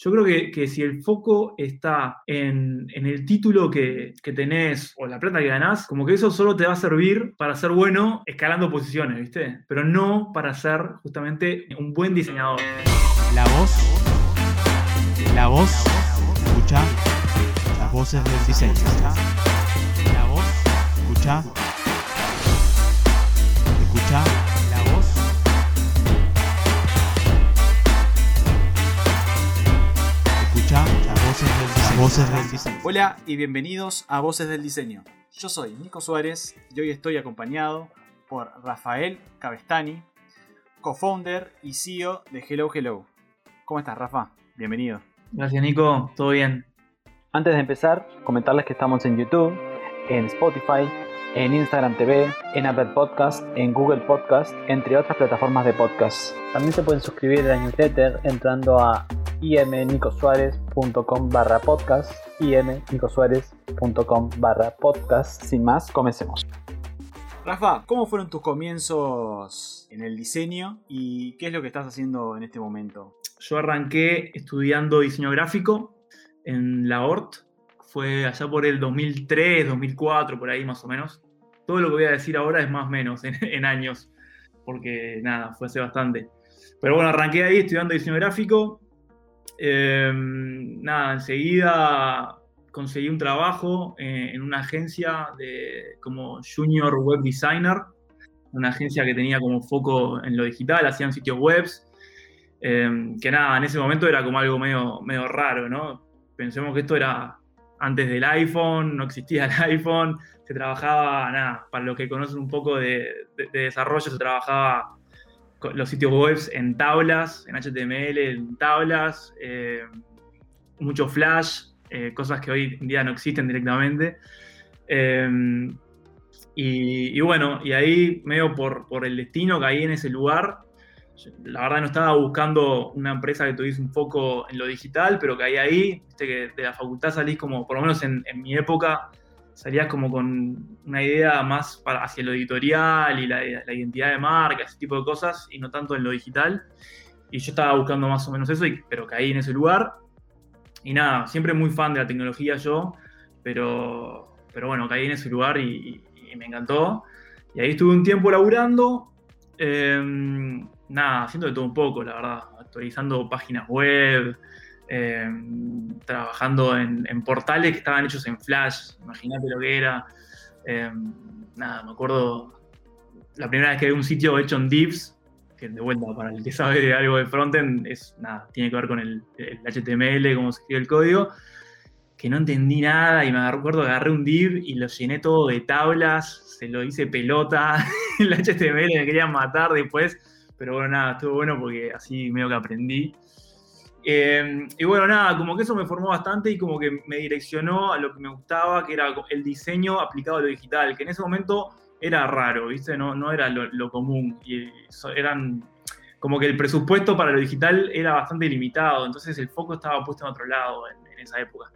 Yo creo que, si el foco está en, el título que, tenés o la plata que ganás, como que eso solo te va a servir para ser bueno escalando posiciones, ¿viste? Pero no para ser justamente un buen diseñador. La voz. La voz. Escucha las voces del diseño. La voz. Escucha Voces del Diseño. Hola y bienvenidos a Voces del Diseño. Yo soy Nico Suárez y hoy estoy acompañado por Rafael Cabestani, co-founder y CEO de Hello Hello. ¿Cómo estás, Rafa? Bienvenido. Gracias, Nico. ¿Todo bien? Antes de empezar, comentarles que estamos en YouTube, en Spotify, en Instagram TV, en Apple Podcast, en Google Podcast, entre otras plataformas de podcast. También se pueden suscribir a la newsletter entrando a imnicosuárez.com barra podcast, imnicosuárez.com barra podcast. Sin más, comencemos. Rafa, ¿cómo fueron tus comienzos en el diseño y qué es lo que estás haciendo en este momento? Yo arranqué estudiando diseño gráfico en la ORT, fue allá por el 2003, 2004, por ahí más o menos. Todo lo que voy a decir ahora es más o menos en años, porque nada, fue hace bastante. Pero bueno, arranqué ahí estudiando diseño gráfico, Em, nada, enseguida conseguí un trabajo eh, en una agencia de, como Junior Web Designer, una agencia que tenía como foco en lo digital, hacían sitios webs, em, que nada, en ese momento era como algo medio, medio raro, ¿no? Pensemos que esto era antes del iPhone, no existía el iPhone, se trabajaba, nada, para los que conocen un poco de desarrollo, se trabajaba los sitios web en tablas, en HTML, en tablas, eh, mucho flash, eh, cosas que hoy en día no existen directamente. Eh, y, bueno, y ahí medio por, por el destino caí en ese lugar. La verdad no estaba buscando una empresa que tuviese un foco en lo digital, pero caí ahí, viste que de la facultad salís como, por lo menos en, en mi época, salías como con una idea más para, hacia lo editorial y la, identidad de marca, ese tipo de cosas, y no tanto en lo digital. Y yo estaba buscando más o menos eso, pero caí en ese lugar. Y nada, siempre muy fan de la tecnología yo, pero, pero bueno, caí en ese lugar y, me encantó. Y ahí estuve un tiempo laburando, em, nada, haciendo de todo un poco, la verdad, actualizando páginas web, Em, trabajando en, portales que estaban hechos en Flash, imagínate lo que era. Em, nada, me acuerdo la primera vez que vi un sitio hecho en divs, que de vuelta para el que sabe de algo de frontend, es nada, tiene que ver con el, HTML, cómo se escribe el código, que no entendí nada y me acuerdo que agarré un div y lo llené todo de tablas, se lo hice pelota, el HTML me querían matar después, pero bueno, nada, estuvo bueno porque así medio que aprendí. Eh, y bueno, nada, como que eso me formó bastante y como que me direccionó a lo que me gustaba, que era el diseño aplicado a lo digital, que en ese momento era raro, ¿viste? No, no era lo, común. Y eran como que el presupuesto para lo digital era bastante limitado, entonces el foco estaba puesto en otro lado en, esa época.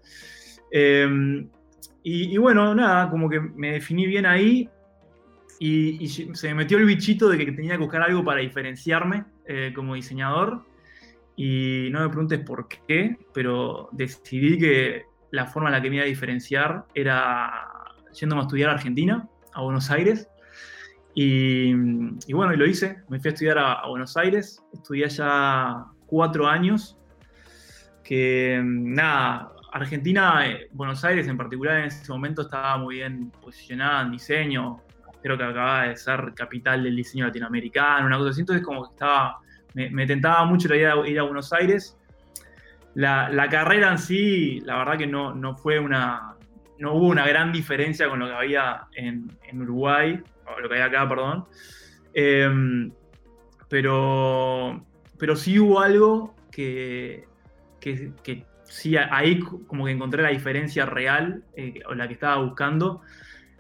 Eh, y, bueno, nada, como que me definí bien ahí y, se me metió el bichito de que tenía que buscar algo para diferenciarme eh, como diseñador y no me preguntes por qué, pero decidí que la forma en la que me iba a diferenciar era yéndome a estudiar a Argentina, a Buenos Aires. Y, bueno, y lo hice. Me fui a estudiar a, Buenos Aires. Estudié allá cuatro años. Que nada, Argentina, eh, Buenos Aires en particular en ese momento estaba muy bien posicionada en diseño. Creo que acababa de ser capital del diseño latinoamericano, una cosa así. Entonces, como que estaba me, tentaba mucho la idea de ir a Buenos Aires. La, carrera en sí, la verdad que no, no fue una, no hubo una gran diferencia con lo que había en, Uruguay, o lo que hay acá, perdón. Em, pero, pero sí hubo algo que, que, sí, ahí como que encontré la diferencia real, eh, o la que estaba buscando.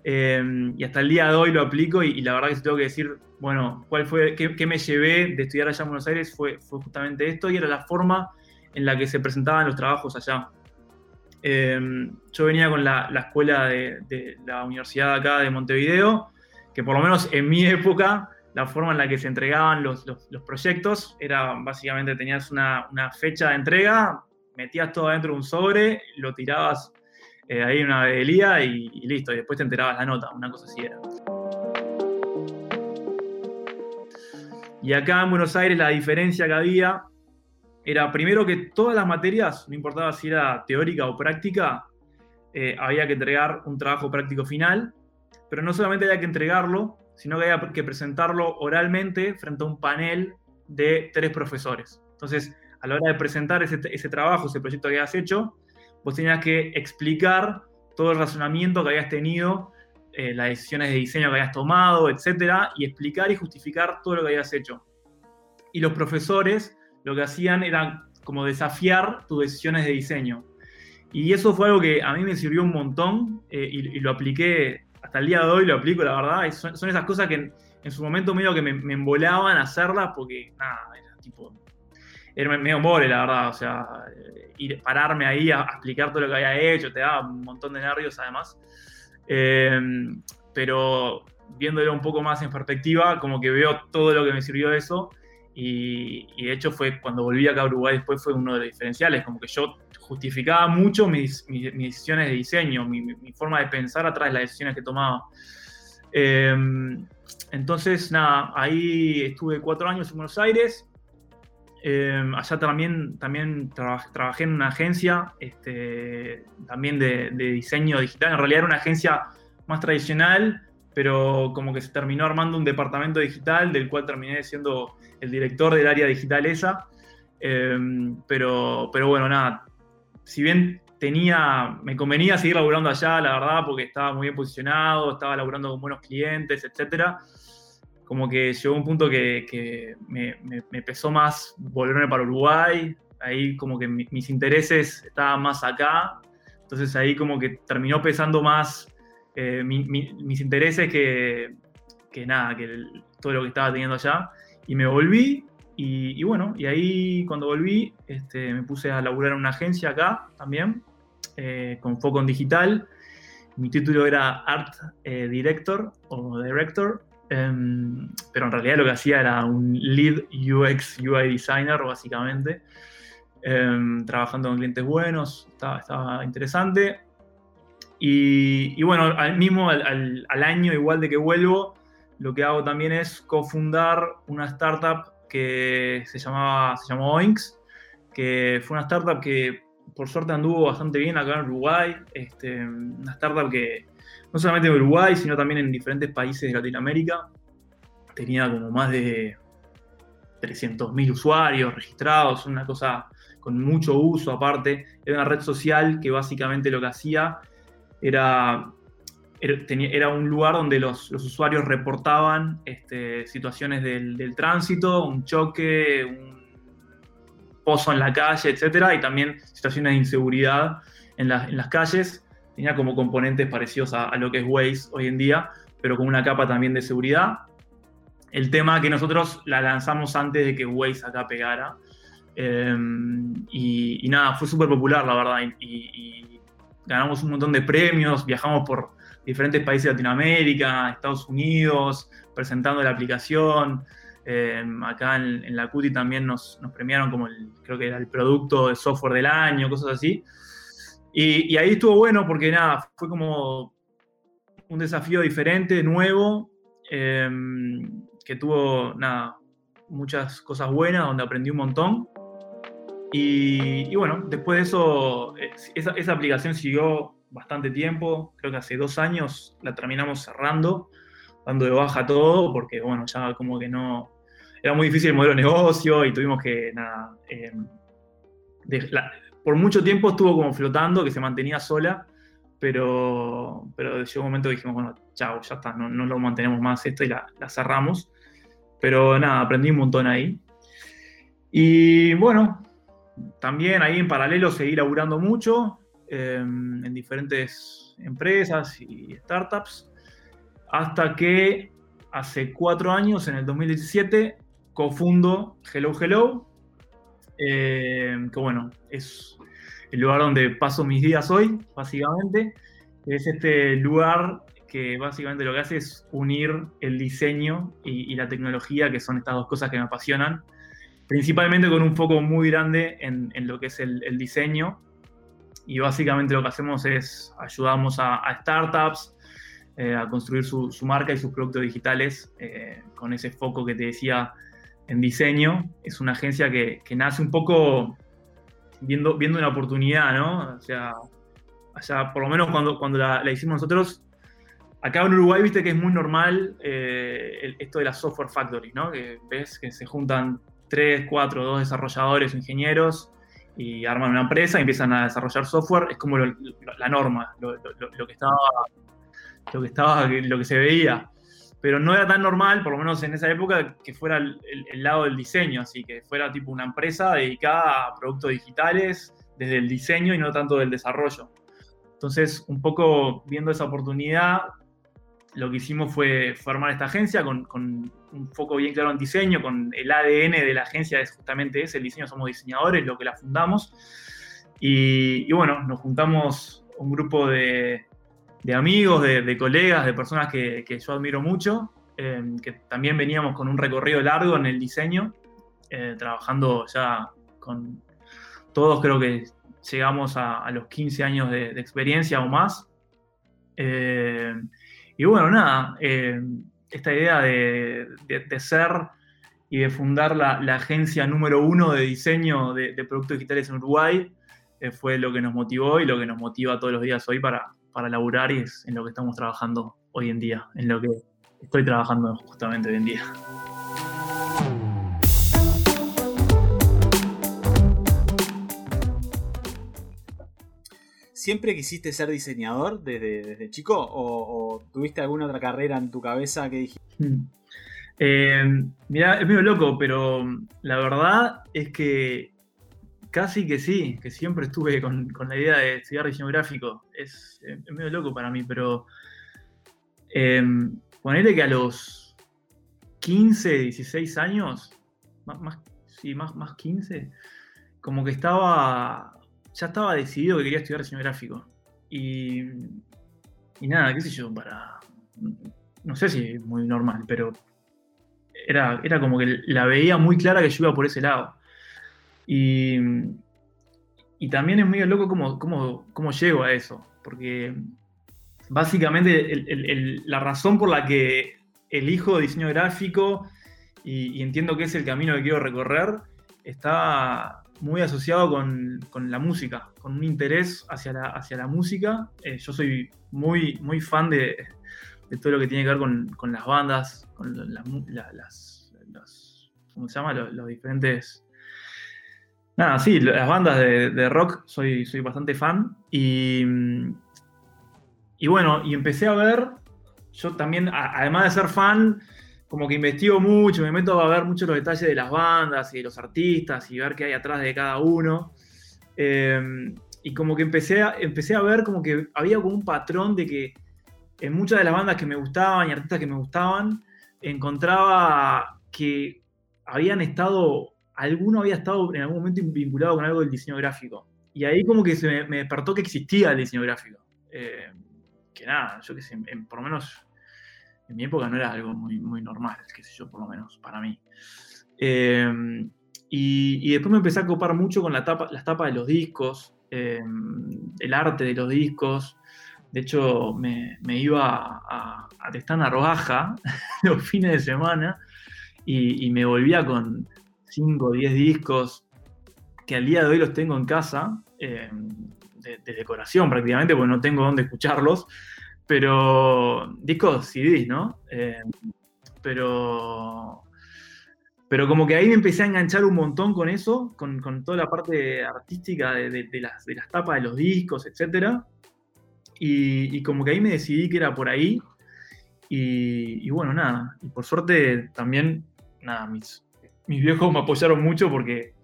Em, y hasta el día de hoy lo aplico y, la verdad que tengo que decir, bueno, cuál fue, qué, me llevé de estudiar allá en Buenos Aires fue, justamente esto y era la forma en la que se presentaban los trabajos allá. Em, yo venía con la, escuela de, la universidad acá de Montevideo, que por lo menos en mi época la forma en la que se entregaban los, proyectos era básicamente tenías una, una fecha de entrega, metías todo dentro de un sobre, lo tirabas eh, ahí una bedelía y, y listo, y después te enterabas la nota, una cosa así era. Y acá en Buenos Aires la diferencia que había era primero que todas las materias, no importaba si era teórica o práctica, eh, había que entregar un trabajo práctico final, pero no solamente había que entregarlo, sino que había que presentarlo oralmente frente a un panel de tres profesores. Entonces, a la hora de presentar ese, ese trabajo, ese proyecto que habías hecho, vos tenías que explicar todo el razonamiento que habías tenido, eh, las decisiones de diseño que habías tomado, etcétera, y explicar y justificar todo lo que habías hecho. Y los profesores lo que hacían era como desafiar tus decisiones de diseño. Y eso fue algo que a mí me sirvió un montón eh, y, y lo apliqué hasta el día de hoy, lo aplico, la verdad. son, son esas cosas que en, en su momento medio que me, me embolaban hacerlas porque, nada, era tipo, era medio mole, la verdad. O sea, eh, ir, pararme ahí a, a explicar todo lo que había hecho, te daba un montón de nervios además. Eh, pero viéndolo un poco más en perspectiva, como que veo todo lo que me sirvió eso. Y, y, de hecho fue cuando volví acá a Uruguay después fue uno de los diferenciales, como que yo justificaba mucho mis, mis, mis decisiones de diseño, mi, mi, forma de pensar atrás de las decisiones que tomaba. Eh, entonces, nada, ahí estuve cuatro años en Buenos Aires. Eh, allá también, también trabajé, en una agencia este, también de, de, diseño digital. En realidad era una agencia más tradicional, pero como que se terminó armando un departamento digital del cual terminé siendo el director del área digital esa. Eh, pero, pero bueno, nada, si bien tenía, me convenía seguir laburando allá, la verdad, porque estaba muy bien posicionado, estaba laburando con buenos clientes, etcétera como que llegó un punto que, que me, me, me, pesó más volverme para Uruguay, ahí como que mi, mis intereses estaban más acá, entonces ahí como que terminó pesando más eh, mi, mi, mis intereses que, que nada, que el, todo lo que estaba teniendo allá, y me volví, y, y bueno, y ahí cuando volví este, me puse a laburar en una agencia acá también, eh, con foco en digital, mi título era Art eh, Director o Director, Um, pero en realidad lo que hacía era un lead UX UI designer, básicamente, um, trabajando con clientes buenos, estaba, estaba interesante. Y, y, bueno, al mismo, al, al, al, año, igual de que vuelvo, lo que hago también es cofundar una startup que se, llamaba, se llamó Oinks, que fue una startup que por suerte anduvo bastante bien acá en Uruguay, este, una startup que no solamente en Uruguay, sino también en diferentes países de Latinoamérica. Tenía como más de 300.000 usuarios registrados, una cosa con mucho uso aparte. Era una red social que básicamente lo que hacía era, era, un lugar donde los, los usuarios reportaban este, situaciones del, del, tránsito, un choque, un pozo en la calle, etc. Y también situaciones de inseguridad en, la, en las calles tenía como componentes parecidos a, lo que es Waze hoy en día, pero con una capa también de seguridad. El tema que nosotros la lanzamos antes de que Waze acá pegara. Eh, y, nada, fue súper popular, la verdad. Y, ganamos un montón de premios, viajamos por diferentes países de Latinoamérica, Estados Unidos, presentando la aplicación. Eh, acá en, en, la CUTI también nos, nos premiaron como el, creo que era el producto de software del año, cosas así. Y, ahí estuvo bueno porque nada, fue como un desafío diferente, nuevo, eh, que tuvo nada, muchas cosas buenas, donde aprendí un montón. Y, bueno, después de eso, esa, esa, aplicación siguió bastante tiempo, creo que hace dos años la terminamos cerrando, dando de baja todo, porque bueno, ya como que no, era muy difícil el modelo de negocio y tuvimos que, nada, eh, la, por mucho tiempo estuvo como flotando, que se mantenía sola, pero, pero llegó un momento que dijimos, bueno, chao, ya está, no, no lo mantenemos más esto y la, la, cerramos. Pero nada, aprendí un montón ahí. Y bueno, también ahí en paralelo seguí laburando mucho eh, en diferentes empresas y startups, hasta que hace cuatro años, en el 2017, cofundo Hello Hello, eh, que bueno, es el lugar donde paso mis días hoy, básicamente. Es este lugar que básicamente lo que hace es unir el diseño y, la tecnología, que son estas dos cosas que me apasionan. principalmente con un foco muy grande en, lo que es el, diseño. Y básicamente lo que hacemos es ayudamos a, startups eh, a construir su, su, marca y sus productos digitales eh, con ese foco que te decía en diseño. Es una agencia que, que nace un poco viendo, viendo una oportunidad, ¿no? O sea, allá, por lo menos cuando, cuando la, hicimos nosotros, acá en Uruguay, viste que es muy normal eh, esto de las software factories, ¿no? Que ves que se juntan tres, cuatro, dos desarrolladores ingenieros y arman una empresa y empiezan a desarrollar software. Es como la norma, lo, que estaba, lo que estaba, lo que se veía. Pero no era tan normal, por lo menos en esa época, que fuera el, el, el lado del diseño, así que fuera tipo una empresa dedicada a productos digitales desde el diseño y no tanto del desarrollo. Entonces, un poco viendo esa oportunidad, lo que hicimos fue formar esta agencia con, con, un foco bien claro en diseño, con el ADN de la agencia es justamente ese, el diseño somos diseñadores, lo que la fundamos. Y, y bueno, nos juntamos un grupo de, de amigos, de, colegas, de personas que, que yo admiro mucho, eh, que también veníamos con un recorrido largo en el diseño, eh, trabajando ya con todos creo que llegamos a, a los 15 años de, experiencia o más. Eh, y bueno, nada, esta idea de, de, ser y de fundar la, la, agencia número uno de diseño de, productos digitales en Uruguay fue lo que nos motivó y lo que nos motiva todos los días hoy para, para laburar y es en lo que estamos trabajando hoy en día, en lo que estoy trabajando justamente hoy en día. ¿Siempre quisiste ser diseñador desde, desde chico? ¿O, ¿O, tuviste alguna otra carrera en tu cabeza que dijiste? Hmm. Eh, mira, es medio loco, pero la verdad es que casi que sí, que siempre estuve con, con la idea de estudiar diseño gráfico. Es, medio loco para mí, pero eh, que a los 15, 16 años, más, más, sí, más, más 15, como que estaba ya estaba decidido que quería estudiar diseño gráfico. Y, y nada, qué sé yo, para. No sé si es muy normal, pero era, era como que la veía muy clara que yo iba por ese lado. Y, y también es medio loco cómo, cómo, cómo llego a eso, porque básicamente la razón por la que elijo diseño gráfico y, entiendo que es el camino que quiero recorrer está muy asociado con, con, la música, con un interés hacia la, hacia la música. Eh, yo soy muy, muy fan de, de, todo lo que tiene que ver con, con las bandas, con la, la, las, ¿cómo se llama? Los, diferentes... Nada, sí, las bandas de, rock soy, soy bastante fan. Y, y bueno, y empecé a ver, yo también, además de ser fan, como que investigo mucho, me meto a ver mucho los detalles de las bandas y de los artistas y ver qué hay atrás de cada uno. Eh, y como que empecé a, empecé a ver como que había como un patrón de que en muchas de las bandas que me gustaban y artistas que me gustaban, encontraba que habían estado, alguno había estado en algún momento vinculado con algo del diseño gráfico. Y ahí como que se me, despertó que existía el diseño gráfico. Eh, que nada, yo qué sé, por lo menos en mi época no era algo muy, muy normal, qué sé yo, por lo menos para mí. Eh, y, después me empecé a ocupar mucho con la tapa, las tapas de los discos, eh, el arte de los discos. De hecho, me, iba a, a Testana Rojaja los fines de semana y, y me volvía con 5 o 10 discos que al día de hoy los tengo en casa, eh, de, de, decoración prácticamente, porque no tengo dónde escucharlos pero discos CDs, ¿no? Eh, pero, pero como que ahí me empecé a enganchar un montón con eso, con, con toda la parte artística de, de, de, las, de las tapas de los discos, etc. Y, y, como que ahí me decidí que era por ahí. Y, y, bueno, nada. Y por suerte también, nada, mis, mis viejos me apoyaron mucho porque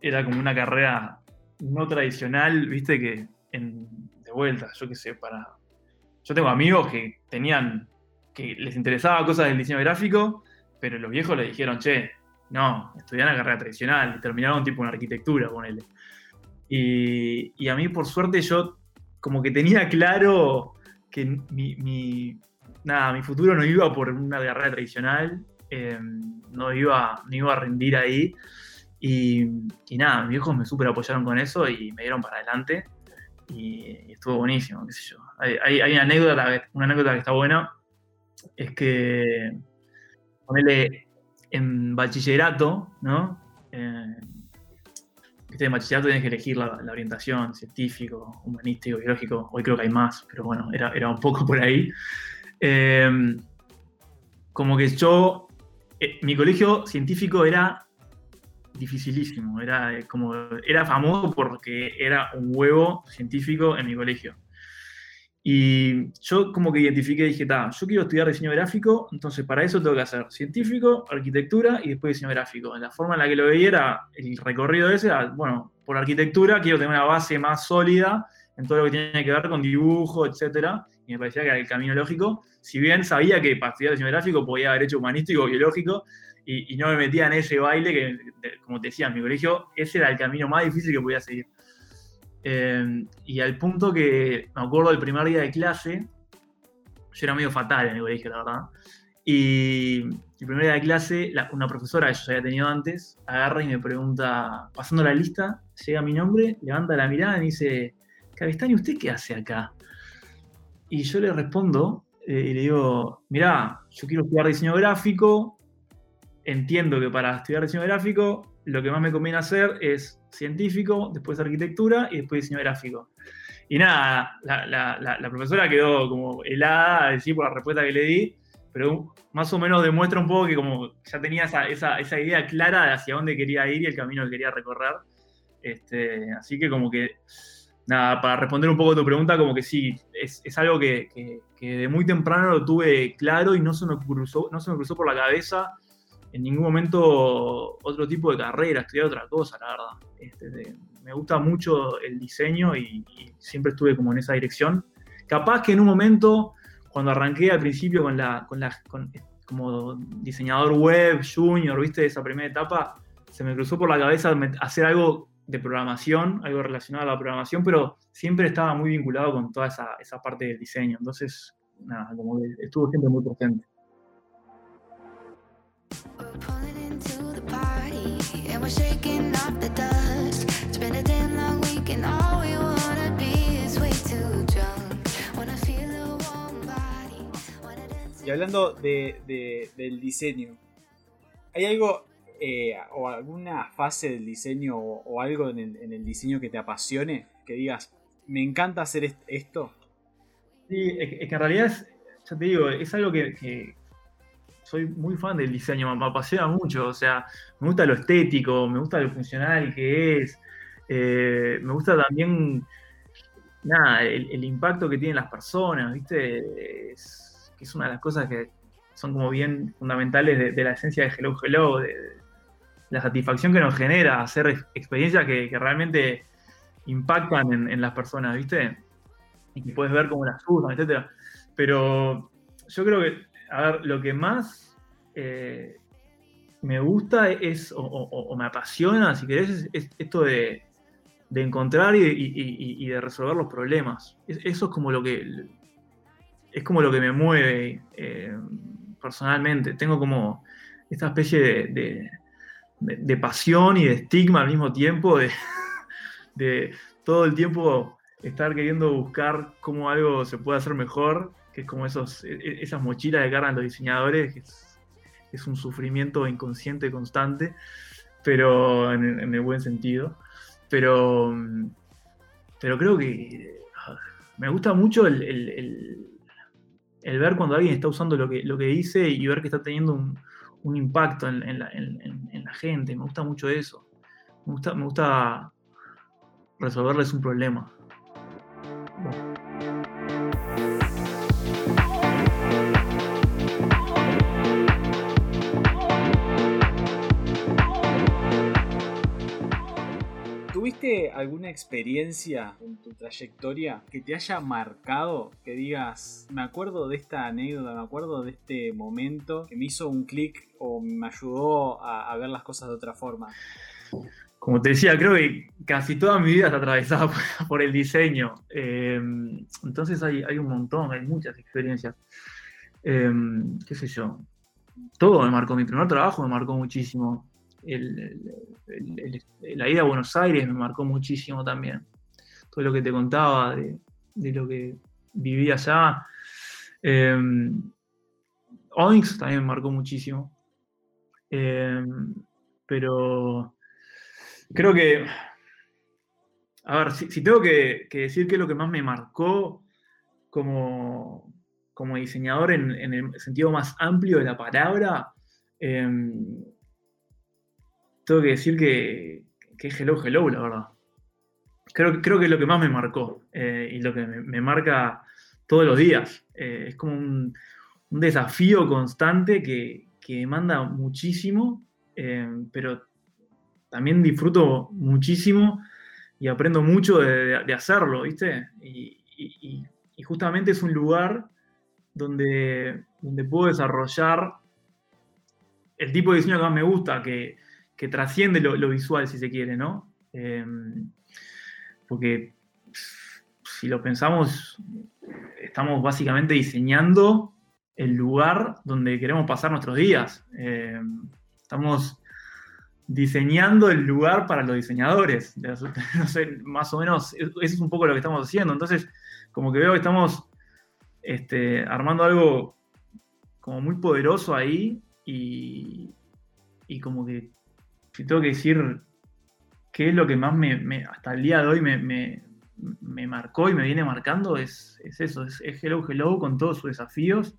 era como una carrera no tradicional, viste, que en, de vuelta, yo qué sé, para, yo tengo amigos que tenían, que les interesaba cosas del diseño gráfico, pero los viejos le dijeron, che, no, estudian la carrera tradicional, y terminaron tipo en arquitectura, ponele. Y, y, a mí, por suerte, yo como que tenía claro que mi, nada, mi futuro no iba por una carrera tradicional eh, no, iba, no iba a rendir ahí. Y, nada, mis viejos me súper apoyaron con eso y me dieron para adelante. Y, estuvo buenísimo, qué sé yo. Hay, una, anécdota, una anécdota que está buena, es que ponele en bachillerato, ¿no? Eh, en bachillerato tienes que elegir la, la orientación, científico, humanístico, biológico. Hoy creo que hay más, pero bueno, era, era un poco por ahí. Eh, como que yo, eh, mi colegio científico era dificilísimo, era, eh, como, era famoso porque era un huevo científico en mi colegio. Y yo como que identifiqué, dije, ta, yo quiero estudiar diseño gráfico, entonces para eso tengo que hacer científico, arquitectura y después diseño gráfico. La forma en la que lo veía era, el recorrido ese era, bueno, por arquitectura quiero tener una base más sólida en todo lo que tiene que ver con dibujo, etcétera, y me parecía que era el camino lógico. Si bien sabía que para estudiar diseño gráfico podía haber hecho humanístico, biológico, y, no me metía en ese baile que, como te decía, en mi colegio, ese era el camino más difícil que podía seguir. Eh, y al punto que me acuerdo del primer día de clase, yo era medio fatal en el colegio, la verdad. Y el primer día de clase, la- una profesora que yo había tenido antes, agarra y me pregunta, pasando la lista, llega mi nombre, levanta la mirada y dice, Cabestani, ¿usted qué hace acá? Y yo le respondo eh, y le digo, mirá, yo quiero estudiar diseño gráfico, entiendo que para estudiar diseño gráfico lo que más me conviene hacer es científico, después arquitectura y después diseño gráfico. Y nada, la, la- la- la profesora quedó como helada, decir, por la respuesta que le di, pero más o menos demuestra un poco que como ya tenía esa, esa- esa idea clara de hacia dónde quería ir y el camino que quería recorrer. Este, así que como que, nada, para responder un poco a tu pregunta, como que sí, es, es algo que, que- de muy temprano lo tuve claro y no se me cruzó, no se me cruzó por la cabeza en ningún momento otro tipo de carrera, estudiar otra cosa, la verdad. Este, me gusta mucho el diseño y, siempre estuve como en esa dirección. Capaz que en un momento, cuando arranqué al principio con la, con la como diseñador web, junior, viste, esa primera etapa, se me cruzó por la cabeza hacer algo de programación, algo relacionado a la programación, pero siempre estaba muy vinculado con toda esa, esa parte del diseño. Entonces, nada, como que estuvo siempre muy presente. Y hablando de, de- del diseño, ¿hay algo eh, o alguna fase del diseño o, algo en el, diseño que te apasione? Que digas, me encanta hacer est- esto. Sí, es que, en realidad, es, ya te digo, es algo que, soy muy fan del diseño, me, apasiona mucho, o sea, me gusta lo estético, me gusta lo funcional que es, eh, me gusta también, nada, el, impacto que tienen las personas, ¿viste? Es, que es una de las cosas que son como bien fundamentales de, de la esencia de Hello Hello, de la satisfacción que nos genera hacer ex- experiencias que, que realmente impactan en, en las personas, ¿viste? y puedes ver cómo las usan, etcétera. Pero yo creo que, a ver, lo que más eh, me gusta es, o, me apasiona, si querés, es, es esto de, de encontrar y, de resolver los problemas. Es- eso es como lo que es como lo que me mueve eh, personalmente. Tengo como esta especie de- de- pasión y de estigma al mismo tiempo, de, de todo el tiempo estar queriendo buscar cómo algo se puede hacer mejor, que es como esos, e- e- esas mochilas que cargan los diseñadores, que es, es un sufrimiento inconsciente constante, pero en, en el buen sentido. Pero, pero creo que ah, me gusta mucho el, el- el- el ver cuando alguien está usando lo que, lo que dice y ver que está teniendo un, un impacto en, la, en la gente. Me gusta mucho eso. Me gusta, me gusta resolverles un problema. ¿Tuviste alguna experiencia en tu trayectoria que te haya marcado? Que digas, me acuerdo de esta anécdota, me acuerdo de este momento que me hizo un clic o me ayudó a, ver las cosas de otra forma. Como te decía, creo que casi toda mi vida está atravesada por, el diseño. Eh, entonces hay, hay un montón, hay muchas experiencias. Eh, ¿Qué sé yo? todo me marcó. Mi primer trabajo me marcó muchísimo. La ida a Buenos Aires me marcó muchísimo también. Todo lo que te contaba de, lo que viví allá. Eh, también me marcó muchísimo. Eh, pero creo que, a ver, si, tengo que, decir qué es lo que más me marcó como, como diseñador en, el sentido más amplio de la palabra, eh, tengo que decir que, que Hello Hello, la verdad. Creo, creo que es lo que más me marcó eh, y lo que me, marca todos los días. Eh, es como un, desafío constante que, que demanda muchísimo, eh, pero también disfruto muchísimo y aprendo mucho de, hacerlo, ¿viste? Y justamente es un lugar donde, donde puedo desarrollar el tipo de diseño que más me gusta, que, que trasciende lo, visual, si se quiere, ¿no? Eh, porque si lo pensamos, estamos básicamente diseñando el lugar donde queremos pasar nuestros días. Eh, estamos diseñando el lugar para los diseñadores. No sé, más o menos, eso es un poco lo que estamos haciendo. Entonces, como que veo que estamos este, armando algo como muy poderoso ahí y como que, si tengo que decir qué es lo que más me, hasta el día de hoy me, me- marcó y me viene marcando, es, es eso, es, Hello Hello con todos sus desafíos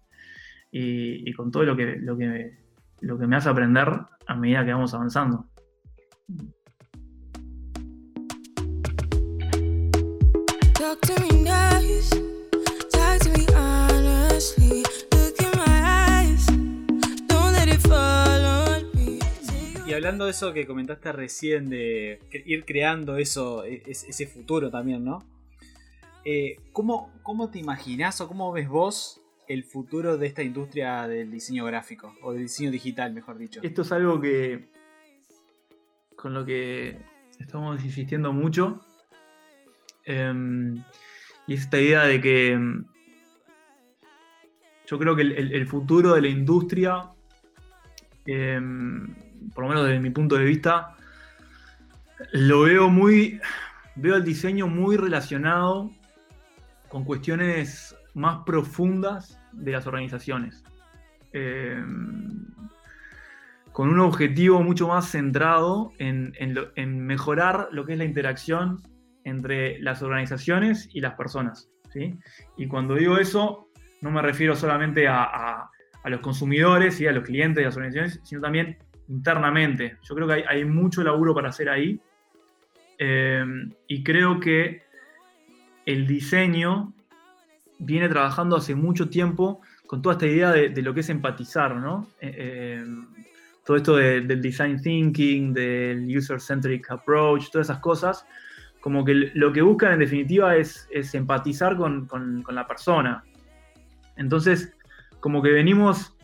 y, y con todo lo que, lo, que, lo que me hace aprender a medida que vamos avanzando. Talk to me nice, talk to me honestly. Hablando de eso que comentaste recién, de ir creando eso, e- es- ese futuro también, ¿no? Eh, ¿cómo, ¿Cómo te imaginás o cómo ves vos el futuro de esta industria del diseño gráfico? O del diseño digital, mejor dicho. Esto es algo que con lo que estamos insistiendo mucho. em, y es esta idea de que em, yo creo que el futuro de la industria, em, por lo menos desde mi punto de vista, lo veo muy. Veo el diseño muy relacionado con cuestiones más profundas de las organizaciones. Em, con un objetivo mucho más centrado en, en mejorar lo que es la interacción entre las organizaciones y las personas. ¿sí? Y cuando digo eso, no me refiero solamente a- a los consumidores y a los clientes de las organizaciones, sino también internamente. Yo creo que hay, mucho laburo para hacer ahí. Eh, y creo que el diseño viene trabajando hace mucho tiempo con toda esta idea de, lo que es empatizar, ¿no? Eh, eh, todo esto de- del design thinking, del user-centric approach, todas esas cosas, como que lo que buscan en definitiva es, empatizar con la persona. Entonces, como que venimos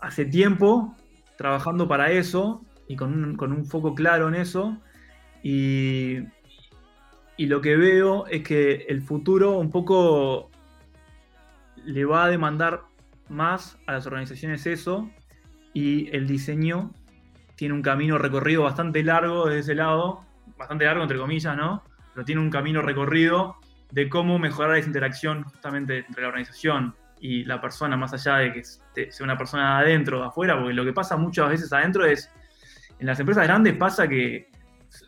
hace tiempo trabajando para eso y con un, con un foco claro en eso. Y, y lo que veo es que el futuro un poco le va a demandar más a las organizaciones eso y el diseño tiene un camino recorrido bastante largo de ese lado, bastante largo entre comillas, ¿no? Pero tiene un camino recorrido de cómo mejorar esa interacción justamente entre la organización y la persona, más allá de que sea una persona de adentro o de afuera, porque lo que pasa muchas veces adentro es, en las empresas grandes pasa que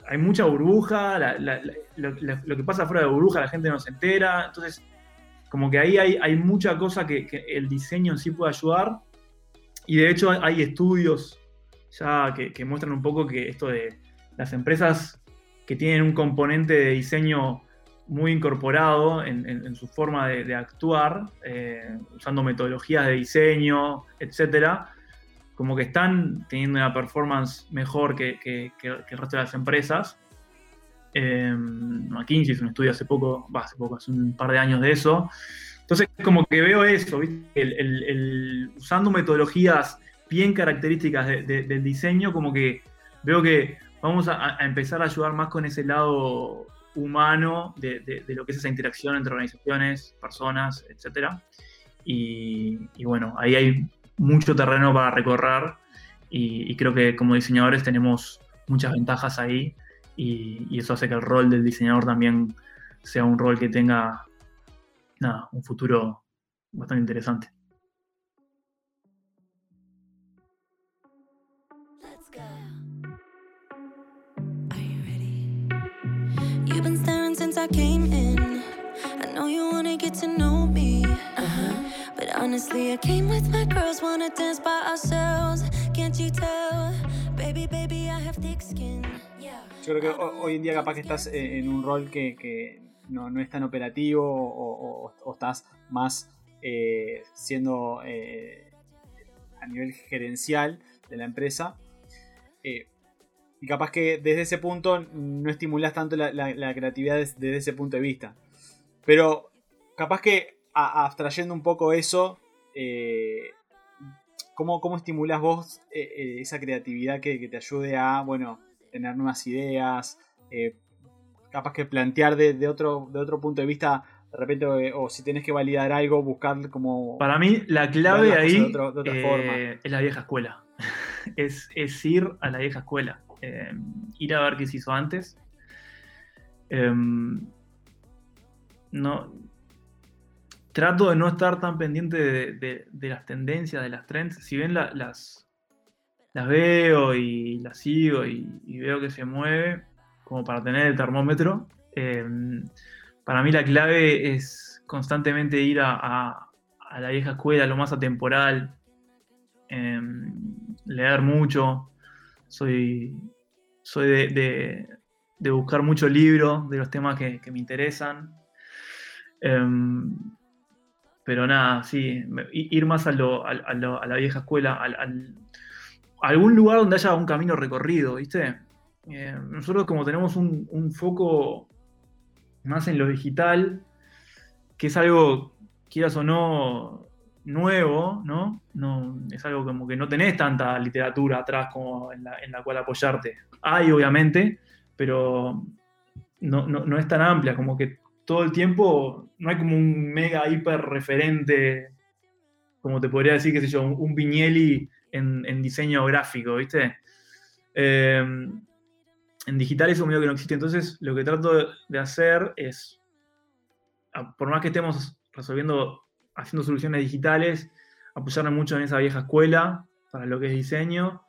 hay mucha burbuja, lo, que pasa fuera de burbuja la gente no se entera, entonces como que ahí hay, hay mucha cosa que, el diseño en sí puede ayudar y de hecho hay estudios ya que muestran un poco que esto de las empresas que tienen un componente de diseño muy incorporado en, en- en su forma de, actuar, eh, usando metodologías de diseño, etcétera, como que están teniendo una performance mejor que, que- que- el resto de las empresas. Eh, McKinsey hizo un estudio hace poco, hace poco, hace un par de años de eso. Entonces, como que veo eso. El- el- usando metodologías bien características de- de- del diseño, como que veo que vamos a, a empezar a ayudar más con ese lado humano de, de- lo que es esa interacción entre organizaciones, personas, etc. Y, bueno, ahí hay mucho terreno para recorrer y, y creo que como diseñadores tenemos muchas ventajas ahí y, y eso hace que el rol del diseñador también sea un rol que tenga nada, un futuro bastante interesante. I came in. I know you wanna get to know me. Uh-huh. But honestly, I came with my girls, wanna dance by ourselves. Can't you tell? Baby, baby, I have thick skin. Yeah. Yo creo que ho- hoy en día capaz que estás eh, en un rol que, que no, no es tan operativo o, o- o estás más eh, siendo eh, a nivel gerencial de la empresa. Eh, y capaz que desde ese punto no estimulas tanto la, la- la creatividad des- desde ese punto de vista. Pero capaz que a- abstrayendo un poco eso, eh, ¿cómo, ¿cómo estimulas vos eh, eh, esa creatividad que, que te ayude a, bueno, tener nuevas ideas, capaz que plantear de, de otro, de otro punto de vista, de repente, o si tenés que validar algo, buscar como... Para mí, la clave ahí de otro- de otra eh, forma. es la vieja escuela. es, es ir a la vieja escuela. Eh, ir a ver qué se hizo antes. Em, no, trato de no estar tan pendiente de, las tendencias, de las trends. Si bien la- las, veo y las sigo y, veo que se mueve, como para tener el termómetro, em, para mí la clave es constantemente ir a, la vieja escuela, lo más atemporal, em, leer mucho. Soy, soy de, de- buscar mucho libro de los temas que, me interesan. Em, pero nada, sí, ir más a, lo- a- a la vieja escuela, al- algún lugar donde haya un camino recorrido, ¿viste? Eh, nosotros como tenemos un, un foco más en lo digital, que es algo, quieras o no, nuevo, ¿no? no es algo como que no tenés tanta literatura atrás como en la, en la cual apoyarte. Hay, obviamente, pero no, no- no es tan amplia, como que todo el tiempo no hay como un mega hiper referente, como te podría decir, qué sé yo, un, un en, en diseño gráfico, ¿viste? Eh, en digital eso medio que no existe, entonces lo que trato de- hacer es, por más que estemos resolviendo, haciendo soluciones digitales, apoyarme mucho en esa vieja escuela para lo que es diseño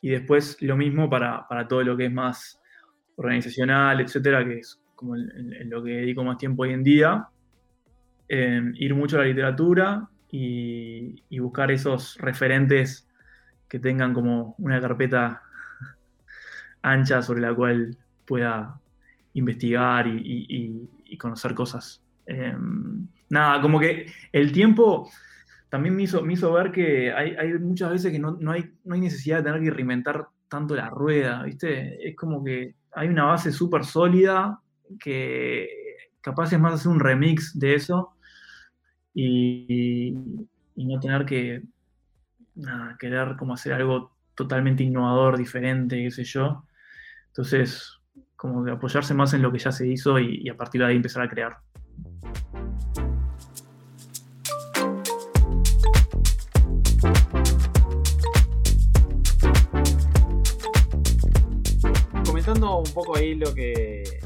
y después lo mismo para, para todo lo que es más organizacional, etcétera, que es como en, en- lo que dedico más tiempo hoy en día. Eh, ir mucho a la literatura y, buscar esos referentes que tengan como una carpeta ancha sobre la cual pueda investigar y conocer cosas. Eh, nada, como que el tiempo también me hizo, ver que hay, muchas veces que no, no hay, no hay necesidad de tener que reinventar tanto la rueda, ¿viste? Es como que hay una base súper sólida que capaz es más hacer un remix de eso y, no tener que querer como hacer algo totalmente innovador, diferente, qué sé yo. Entonces, como que apoyarse más en lo que ya se hizo y a partir de ahí empezar a crear. Un poco ahí lo que,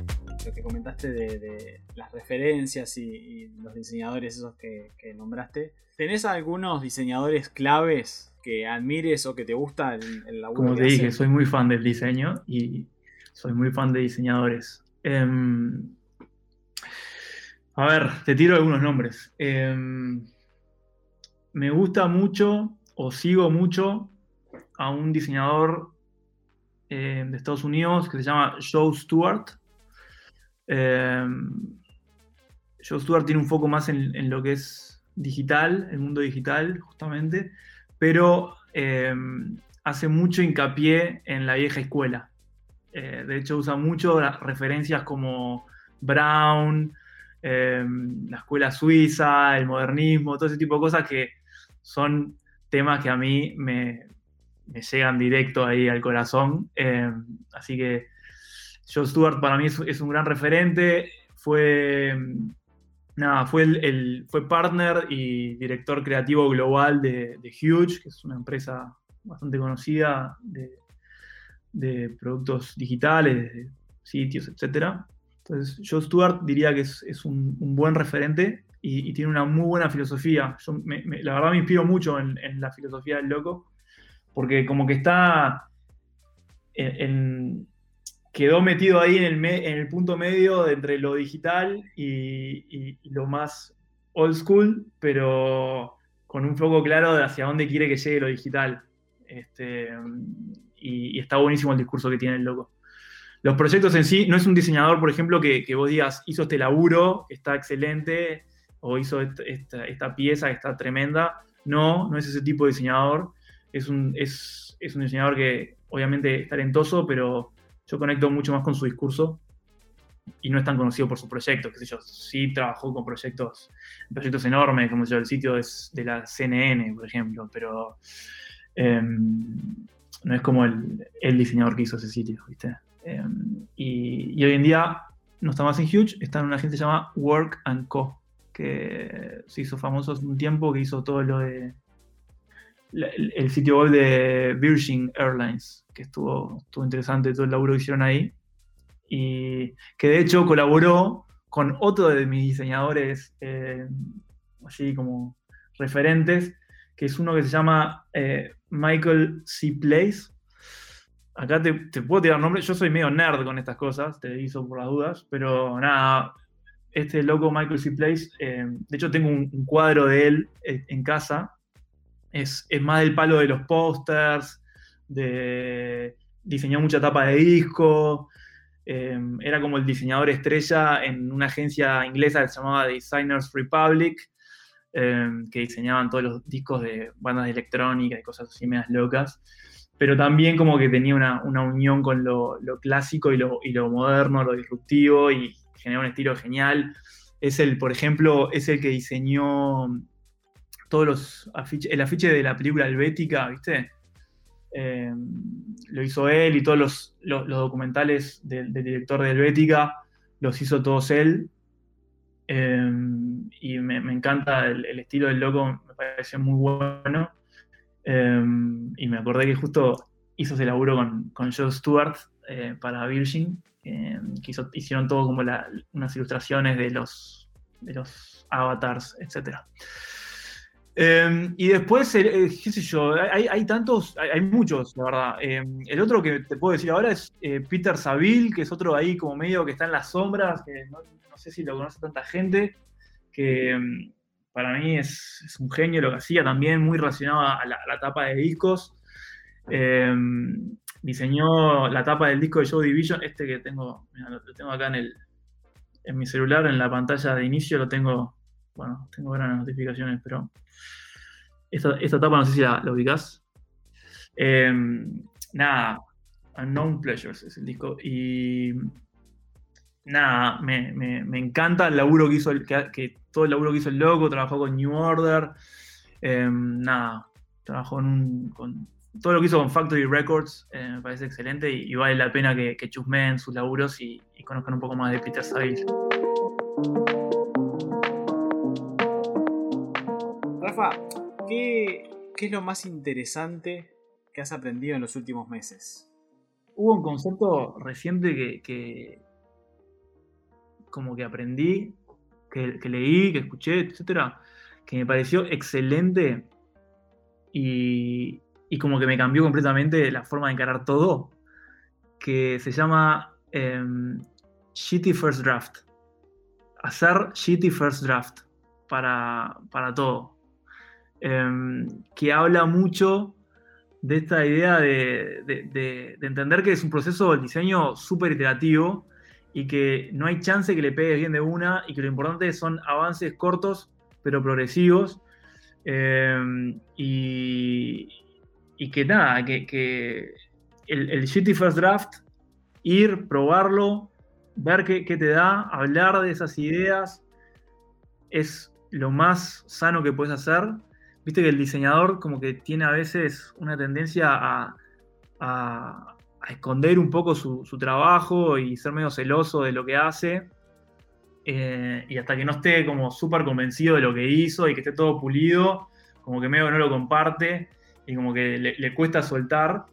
lo que comentaste de, de las referencias y, y los diseñadores esos que, que nombraste, ¿tenés algunos diseñadores claves que admires o que te gusta el, el laburo Como te dije, soy muy fan del diseño y soy muy fan de diseñadores. Em, a ver, te tiro algunos nombres. Em, me gusta mucho o sigo mucho a un diseñador eh, de Estados Unidos que se llama Joe Stewart. Em, Joe Stewart tiene un foco más en, lo que es digital, el mundo digital, justamente, pero eh, hace mucho hincapié en la vieja escuela. Eh, de hecho, usa mucho referencias como Brown, eh, la escuela suiza, el modernismo, todo ese tipo de cosas que son temas que a mí me, me llegan directo ahí al corazón. Eh, así que Joe Stewart para mí es, un gran referente. Fue, nada, fue, el, fue partner y director creativo global de, Huge, que es una empresa bastante conocida de, productos digitales, sitios, etc. Entonces, Joe Stewart diría que es, es un, buen referente y, tiene una muy buena filosofía. Yo me- la verdad me inspiro mucho en la filosofía del loco, porque como que está quedó metido ahí en el, en el punto medio entre lo digital y, lo más old school, pero con un foco claro de hacia dónde quiere que llegue lo digital. Este, y, está buenísimo el discurso que tiene el loco. Los proyectos en sí, no es un diseñador, por ejemplo, que, vos digas, hizo este laburo, está excelente, o hizo esta, esta- pieza está tremenda. No, no es ese tipo de diseñador. Es un, es, es un diseñador que obviamente es talentoso, pero yo conecto mucho más con su discurso y no es tan conocido por sus proyectos, qué sé yo, sí trabajó con proyectos, proyectos enormes, como yo, el sitio es de la CNN, por ejemplo, pero em, no es como el, el diseñador que hizo ese sitio, ¿viste? Em, y, y hoy en día no está más en Huge, está en una agencia llamada Work Co, que se hizo famoso hace un tiempo, que hizo todo lo de el, sitio web de Virgin Airlines, que estuvo, estuvo interesante todo el laburo que hicieron ahí. Y que de hecho colaboró con otro de mis diseñadores, eh, así como referentes, que es uno que se llama eh, Michael C. Place. Acá te, te puedo tirar nombre, yo soy medio nerd con estas cosas, te aviso por las dudas, pero nada, este loco Michael C. Place, eh, de hecho tengo un, un cuadro de él eh, en casa, es, es más del palo de los pósters, diseñó mucha tapa de disco, eh, era como el diseñador estrella en una agencia inglesa que se llamaba Designers Republic, eh, que diseñaban todos los discos de bandas de electrónica y cosas así medias locas, pero también como que tenía una, una unión con lo, lo clásico y lo, y lo moderno, lo disruptivo, y generó un estilo genial. Es el, por ejemplo, es el que diseñó todos los afiches, el afiche de la película Helvética, ¿viste? Eh, lo hizo él y todos los, los- documentales del, director de Helvética los hizo todos él. Eh, y me, encanta el, estilo del loco, me pareció muy bueno. Eh, y me acordé que justo hizo ese laburo con, con Joe Stewart para Virgin, que hizo- hicieron todo como la- unas ilustraciones de los, de los avatars, etc. Eh, y después, eh, qué sé yo, hay, hay tantos, hay, muchos, la verdad. Eh, el otro que te puedo decir ahora es eh, Peter Saville, que es otro ahí como medio que está en las sombras, que no, sé si lo conoce tanta gente, que mm, para mí es, un genio lo que hacía también, muy relacionado a la, tapa de discos. Eh, diseñó la tapa del disco de Joe Division, este que tengo, mira, lo, lo tengo acá en, el, en mi celular, en la pantalla de inicio, lo tengo, bueno, tengo ahora las notificaciones, pero esta, esta tapa no sé si la, la ubicás. Eh, nada, Unknown Pleasures es el disco. Y nada, me, me- encanta el laburo que hizo, el, que, todo el laburo que hizo el loco, trabajó con New Order. eh, nada, trabajó en un- con todo lo que hizo con Factory Records, eh, me parece excelente y, vale la pena que, que chusmeen sus laburos y, y conozcan un poco más de Peter Saville. ¿Qué, es lo más interesante que has aprendido en los últimos meses? Hubo un concepto reciente que, como que aprendí, que, leí, que escuché, etcétera, que me pareció excelente y, y como que me cambió completamente la forma de encarar todo, que se llama em, Shitty First Draft. Hacer Shitty First Draft para, para todo. Em, que habla mucho de esta idea de, de- de- de entender que es un proceso del diseño súper iterativo y que no hay chance que le pegues bien de una y que lo importante son avances cortos pero progresivos eh, y, que nada, que, el, el Shitty First Draft, ir, probarlo, ver qué te da, hablar de esas ideas, es lo más sano que puedes hacer. Viste que el diseñador como que tiene a veces una tendencia a, a- esconder un poco su, su trabajo y ser medio celoso de lo que hace. eh, y hasta que no esté como súper convencido de lo que hizo y que esté todo pulido, como que medio no lo comparte y como que le, cuesta soltar.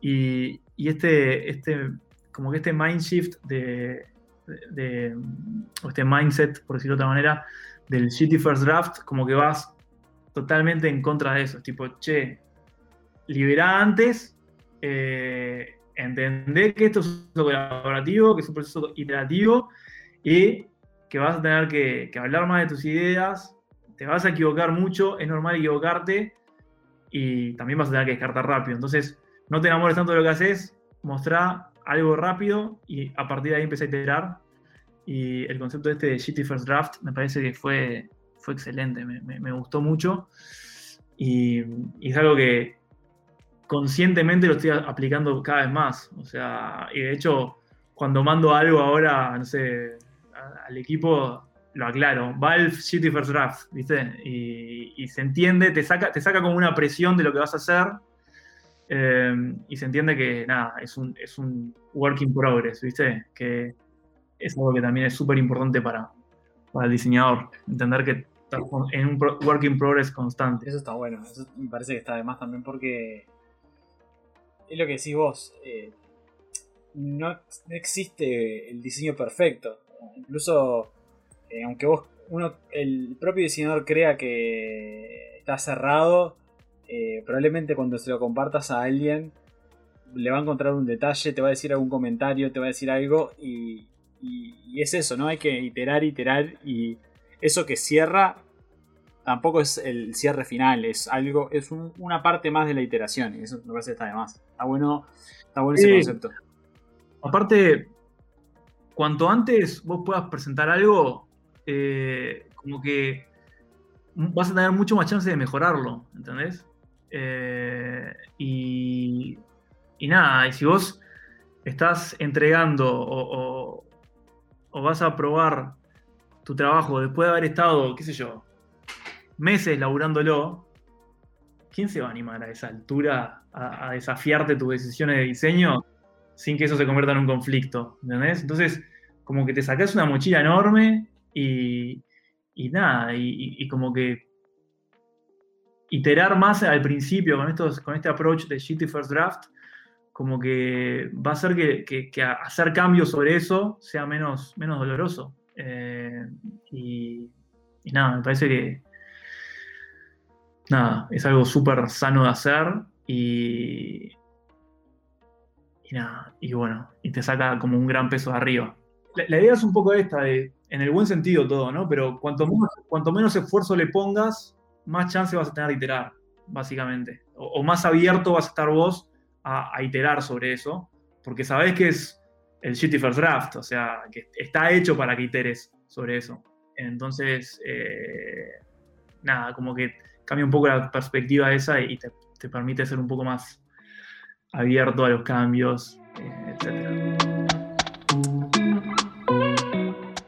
Y, y este, este, como que este mind shift de, de- de- o este mindset, por decirlo de otra manera, del shitty first draft, como que vas totalmente en contra de eso. Tipo, che, libera antes, eh, entender que esto es un proceso colaborativo, que es un proceso iterativo y que vas a tener que, hablar más de tus ideas, te vas a equivocar mucho, es normal equivocarte y también vas a tener que descartar rápido. Entonces, no te enamores tanto de lo que haces, mostrá algo rápido y a partir de ahí empecé a iterar. Y el concepto este de Shitty First Draft me parece que fue, fue excelente, me, me- gustó mucho. Y, es algo que conscientemente lo estoy aplicando cada vez más. O sea, y de hecho, cuando mando algo ahora, no sé, al equipo, lo aclaro. Valve Shitty First Draft, ¿viste? Y, se entiende, te saca, te saca como una presión de lo que vas a hacer. eh, y se entiende que, nada, es un, es un work in progress, ¿viste? Que es algo que también es súper importante para, para el diseñador. Entender que en un work in progress constante. Eso está bueno, eso me parece que está de más también porque es lo que decís vos, eh, no, no existe el diseño perfecto. Incluso, eh, aunque vos, uno, el propio diseñador crea que está cerrado, eh, probablemente cuando se lo compartas a alguien le va a encontrar un detalle, te va a decir algún comentario, te va a decir algo y, y- y es eso, ¿no? Hay que iterar, iterar y eso que cierra tampoco es el cierre final, es algo, es un- una parte más de la iteración, y eso me parece que está de más. Está bueno, está bueno ese concepto. Aparte, cuanto antes vos puedas presentar algo, eh, como que vas a tener mucho más chance de mejorarlo, ¿entendés? Eh, y, y nada, y si vos estás entregando o, o- o vas a probar tu trabajo después de haber estado, qué sé yo, meses laburándolo, ¿quién se va a animar a esa altura a, desafiarte tus decisiones de diseño sin que eso se convierta en un conflicto? ¿Entendés? Entonces, como que te sacás una mochila enorme y, y nada, y, y- como que iterar más al principio con, estos, con este approach de Shitty First Draft, como que va a hacer que, que- que hacer cambios sobre eso sea menos, menos doloroso. Eh, y, y nada, me parece que nada, es algo súper sano de hacer y, y nada, y bueno, y te saca como un gran peso de arriba. La, la idea es un poco esta, de, en el buen sentido todo, ¿no? Pero cuanto menos, cuanto menos esfuerzo le pongas, más chance vas a tener de iterar, básicamente. O, o más abierto vas a estar vos a, a iterar sobre eso, porque sabés que es el Shitty First Draft, o sea, que está hecho para que iteres sobre eso. Entonces, eh, nada, como que cambia un poco la perspectiva esa y te, te permite ser un poco más abierto a los cambios, eh, etc.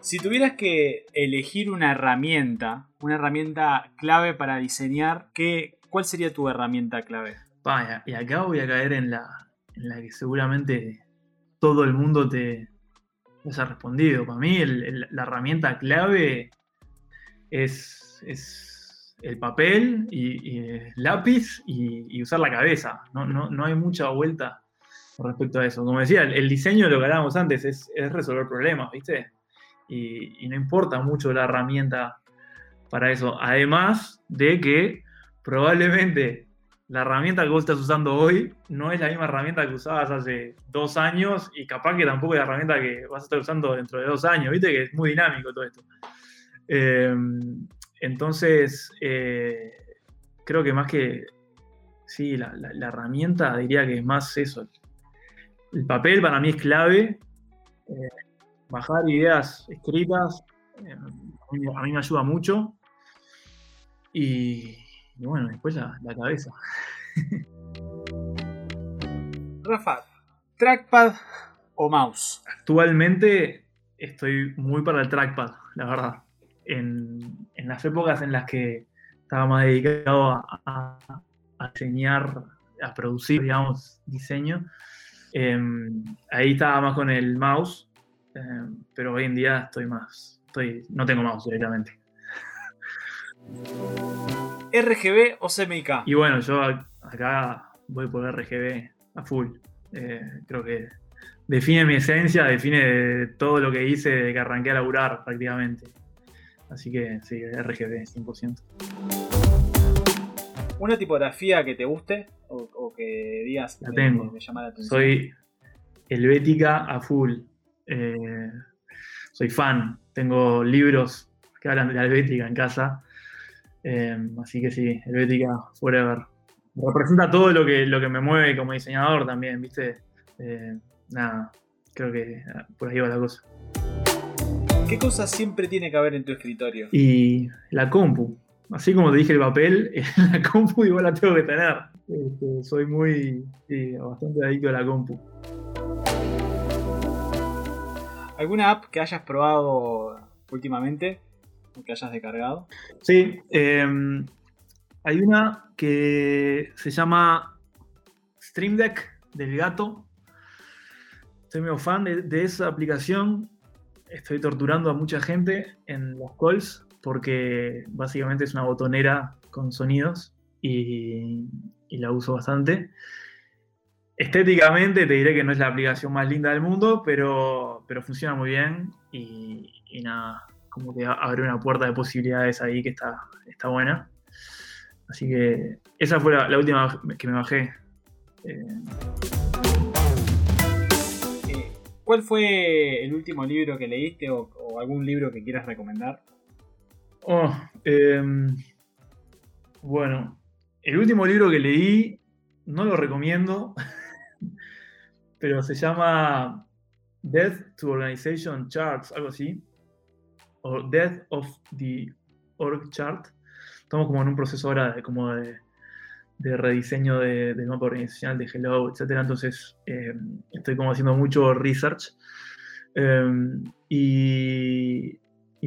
Si tuvieras que elegir una herramienta, una herramienta clave para diseñar, ¿qué, ¿cuál sería tu herramienta clave? Pa, y acá voy a caer en la, en la que seguramente todo el mundo te les ha respondido. Para mí la herramienta clave es, es el papel y, el lápiz y, usar la cabeza. No, no, no hay mucha vuelta respecto a eso. Como decía, el, diseño, lo que hablábamos antes, es, es resolver problemas, ¿viste? Y no importa mucho la herramienta para eso. Además de que probablemente la herramienta que vos estás usando hoy no es la misma herramienta que usabas hace dos años y capaz que tampoco es la herramienta que vas a estar usando dentro de dos años, viste que es muy dinámico todo esto. Eh, entonces, eh, creo que más que, sí, la, la- herramienta diría que es más eso. El papel para mí es clave. eh, bajar ideas escritas mí, a mí me ayuda mucho. Y, y bueno, después la, la cabeza. Rafa, trackpad o mouse. Actualmente estoy muy para el trackpad, la verdad. En, en las épocas en las que estaba más dedicado a, a- a diseñar, a producir, digamos, diseño, em, ahí estaba más con el mouse, em, pero hoy en día estoy más, estoy, no tengo mouse directamente. ¿RGB o CMYK? Y bueno, yo acá voy por RGB a full. Eh, creo que define mi esencia, define todo lo que hice de que arranqué a laburar prácticamente. Así que sí, RGB 100%. ¿Una tipografía que te guste o, o que digas La me- tengo. me, me llama la atención? Soy helvética a full. Eh, soy fan. Tengo libros que hablan de la helvética en casa. Eh, así que sí, helvética forever. Representa todo lo que, lo que me mueve como diseñador también, ¿viste? Eh, nada, creo que ah, por ahí va la cosa. ¿Qué cosa siempre tiene que haber en tu escritorio? Y la compu. Así como te dije el papel, la compu igual la tengo que tener. Este, soy muy, sí, bastante adicto a la compu. ¿Alguna app que hayas probado últimamente que hayas descargado? Sí, eh, hay una que se llama Stream Deck del gato. Soy medio fan de, esa aplicación. Estoy torturando a mucha gente en los calls porque básicamente es una botonera con sonidos y, la uso bastante. Estéticamente te diré que no es la aplicación más linda del mundo, pero, pero funciona muy bien y nada, como que abre una puerta de posibilidades ahí que está, está buena. Así que esa fue la, la última que me bajé. Eh, ¿Cuál fue el último libro que leíste o, o algún libro que quieras recomendar? oh, em, bueno, el último libro que leí no lo recomiendo, pero se llama Death to Organization Charts, algo así. O Death of the Org Chart. Estamos como en un proceso ahora de, como de, rediseño de- del mapa organizacional de Hello, etc. Entonces eh, estoy como haciendo mucho research. Eh, y,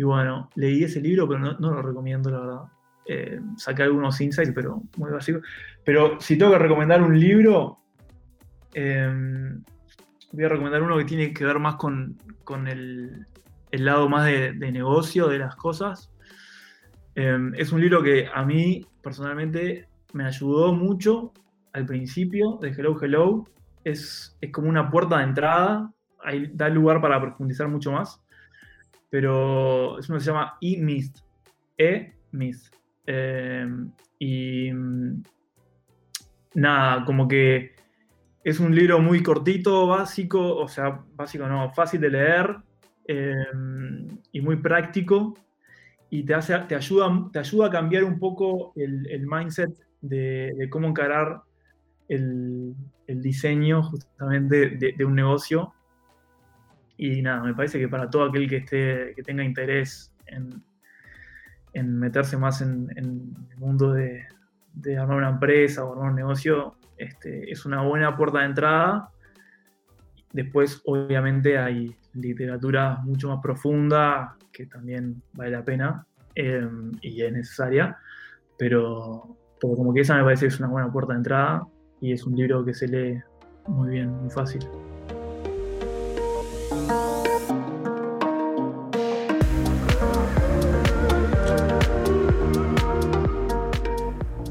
bueno, leí ese libro, pero no, lo recomiendo, la verdad. Eh, saqué algunos insights, pero muy básicos. Pero si tengo que recomendar un libro, eh, voy a recomendar uno que tiene que ver más con, con el, el lado más de, negocio de las cosas. Eh, es un libro que a mí personalmente me ayudó mucho al principio de Hello Hello. Es, es como una puerta de entrada, ahí da lugar para profundizar mucho más. Pero es uno que se llama E-Mist. E-Mist. Eh, y nada, como que es un libro muy cortito, básico, o sea, básico no, fácil de leer eh, y muy práctico. Y te, hace, te, ayuda, te ayuda a cambiar un poco el, mindset de, cómo encarar el, diseño justamente de, un negocio. Y nada, me parece que para todo aquel que, esté, que tenga interés en, en meterse más en, en el mundo de, de, armar una empresa o armar un negocio, este, es una buena puerta de entrada. Después, obviamente, hay literatura mucho más profunda que también vale la pena eh, y es necesaria, pero, pero como que esa me parece que es una buena puerta de entrada y es un libro que se lee muy bien, muy fácil.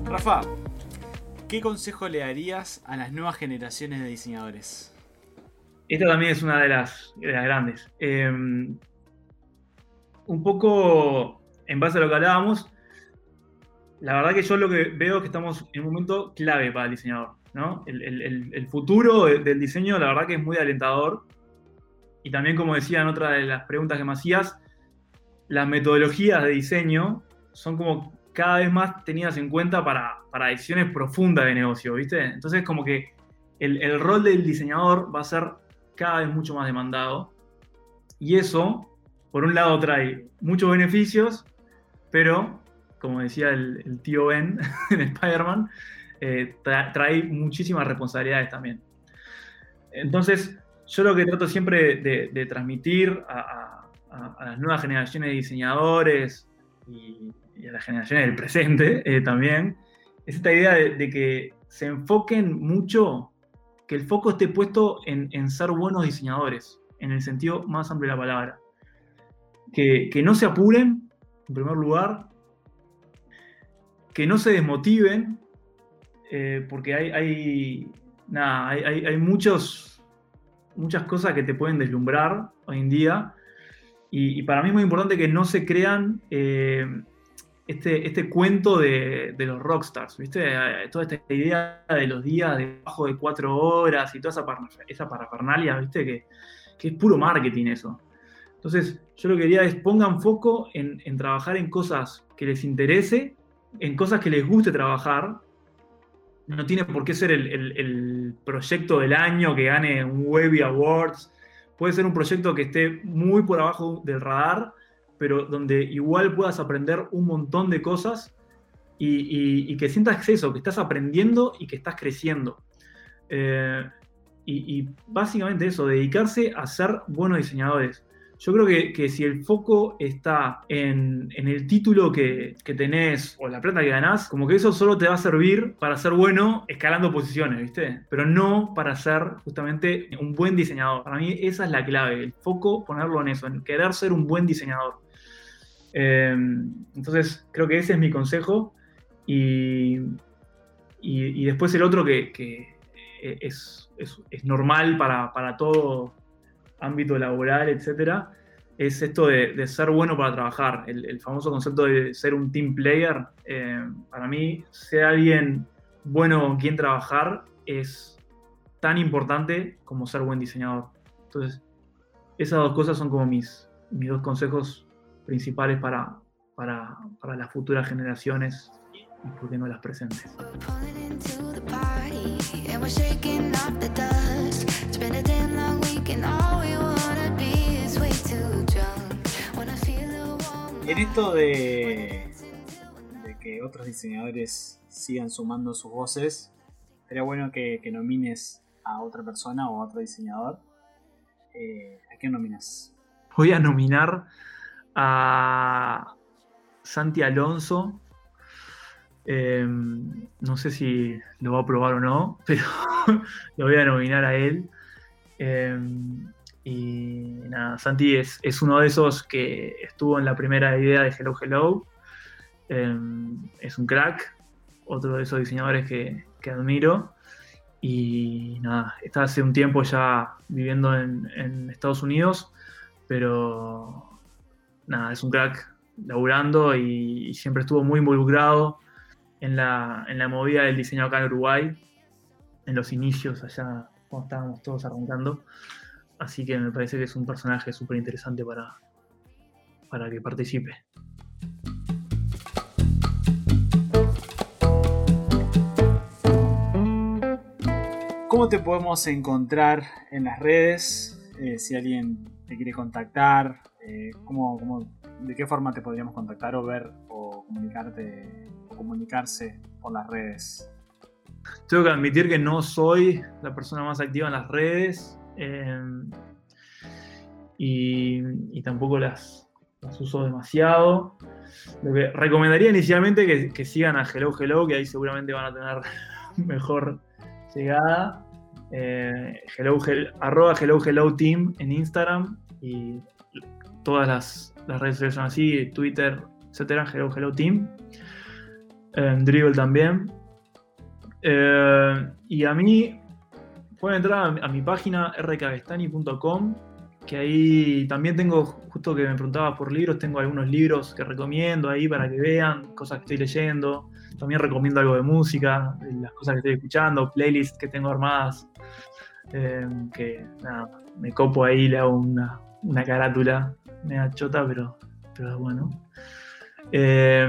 Rafa, ¿qué consejo le darías a las nuevas generaciones de diseñadores? Esta también es una de las, de las grandes. Eh, un poco en base a lo que hablábamos, la verdad que yo lo que veo es que estamos en un momento clave para el diseñador. ¿no? El, el, el futuro del diseño, la verdad que es muy alentador. Y también, como decía en otra de las preguntas que me hacías, las metodologías de diseño son como cada vez más tenidas en cuenta para, para decisiones profundas de negocio, ¿viste? Entonces, como que el, el rol del diseñador va a ser cada vez mucho más demandado. Y eso, por un lado, trae muchos beneficios, pero, como decía el, tío Ben en Spider-Man, eh, tra trae muchísimas responsabilidades también. Entonces, yo lo que trato siempre de, transmitir a, las nuevas generaciones de diseñadores y, a las generaciones del presente eh, también, es esta idea de, de, que se enfoquen mucho, que el foco esté puesto en, ser buenos diseñadores, en el sentido más amplio de la palabra que, no se apuren, en primer lugar, que no se desmotiven, eh, porque hay, hay, muchas cosas que te pueden deslumbrar hoy en día. Y, y para mí es muy importante que no se crean eh, este, este cuento de, de los rockstars, ¿viste? Eh, Toda esta idea de los días debajo de cuatro horas y toda esa, esa parafernalia, ¿viste? Que, que es puro marketing eso. Entonces, yo lo que quería es pongan foco en, en trabajar en cosas que les interese, en cosas que les guste trabajar. No tiene por qué ser el- el proyecto del año que gane un Webby Awards. Puede ser un proyecto que esté muy por abajo del radar, pero donde igual puedas aprender un montón de cosas y, y- y que sientas eso, que estás aprendiendo y que estás creciendo. Eh, y, y básicamente eso, dedicarse a ser buenos diseñadores. Yo creo que, que si el foco está en, en el título que, que tenés o la plata que ganás, como que eso solo te va a servir para ser bueno escalando posiciones, ¿viste? Pero no para ser justamente un buen diseñador. Para mí esa es la clave, el foco ponerlo en eso, en querer ser un buen diseñador. Eh, entonces creo que ese es mi consejo y, y, después el otro que, que es, es- normal para, para todo ámbito laboral, etcétera, es esto de, ser bueno para trabajar. El, famoso concepto de ser un team player. eh, para mí, ser alguien bueno con quien trabajar es tan importante como ser buen diseñador. Entonces, esas dos cosas son como mis, mis dos consejos principales para, para, para las futuras generaciones y por qué no las presentes. En esto de, de que otros diseñadores sigan sumando sus voces, sería bueno que, que nomines a otra persona o a otro diseñador. Eh, ¿A quién nominas? Voy a nominar a Santi Alonso. Eh, no sé si lo va a probar o no, pero lo voy a nominar a él. Eh, y nada, Santi es, es uno de esos que estuvo en la primera idea de Hello Hello. Eh, es un crack, otro de esos diseñadores que, que admiro. Y nada, está hace un tiempo ya viviendo en, en Estados Unidos, pero nada, es un crack laburando y, siempre estuvo muy involucrado en la, en la movida del diseño acá en Uruguay, en los inicios allá cuando estábamos todos arrancando. Así que me parece que es un personaje súper interesante para, para que participe. ¿Cómo te podemos encontrar en las redes? Eh, si alguien te quiere contactar, eh, ¿cómo, cómo- ¿de qué forma te podríamos contactar o ver o comunicarte o comunicarse por las redes? Tengo que admitir que no soy la persona más activa en las redes eh, y, y tampoco las, las uso demasiado. Lo que recomendaría inicialmente que, que sigan a Hello Hello, que ahí seguramente van a tener mejor llegada. Eh, hello, Hel- arroba Hello Hello Team en Instagram y todas las, las redes sociales son así, Twitter, etcétera, Hello Hello Team. En Dribble también. Eh, y a mí pueden entrar a, mi página rkavestani.com, que ahí también tengo, justo que me preguntaba por libros, tengo algunos libros que recomiendo ahí para que vean, cosas que estoy leyendo. También recomiendo algo de música, las cosas que estoy escuchando, playlists que tengo armadas, eh, que nada, me copo ahí, le hago una, una carátula media chota, pero, pero bueno. Eh,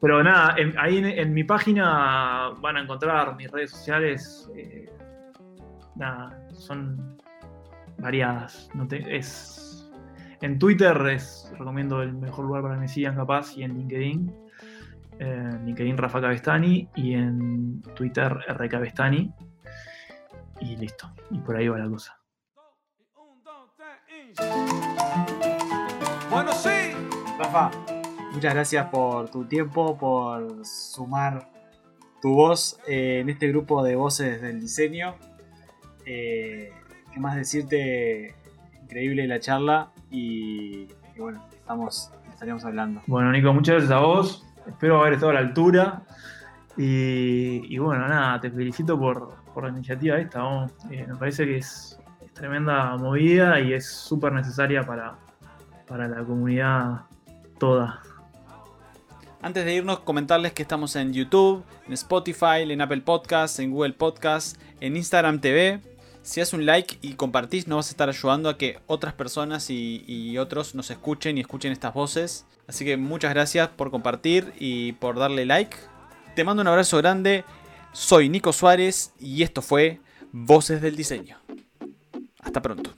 pero nada, en- ahí en, mi página van a encontrar mis redes sociales. eh, nada, son variadas. No es, en Twitter es, recomiendo el mejor lugar para que me sigan capaz y en LinkedIn. eh, LinkedIn Rafa Cabestani y en Twitter R Cabestani. Y listo. Y por ahí va la cosa. Bueno, sí. Rafa, muchas gracias por tu tiempo, por sumar tu voz eh, en este grupo de voces del diseño. Eh, ¿Qué más decirte? Increíble la charla y y bueno, estamos, estaríamos hablando. Bueno, Nico, muchas gracias a vos. Espero haber estado a la altura. Y, y bueno, nada, te felicito por, por la iniciativa esta. ¿no? Eh, me parece que es, es tremenda movida y es súper necesaria para, para la comunidad toda. Antes de irnos, comentarles que estamos en YouTube, en Spotify, en Apple Podcasts, en Google Podcasts, en Instagram TV. Si haces un like y compartís, nos vas a estar ayudando a que otras personas y, y otros nos escuchen y escuchen estas voces. Así que muchas gracias por compartir y por darle like. Te mando un abrazo grande. Soy Nico Suárez y esto fue Voces del Diseño. Hasta pronto.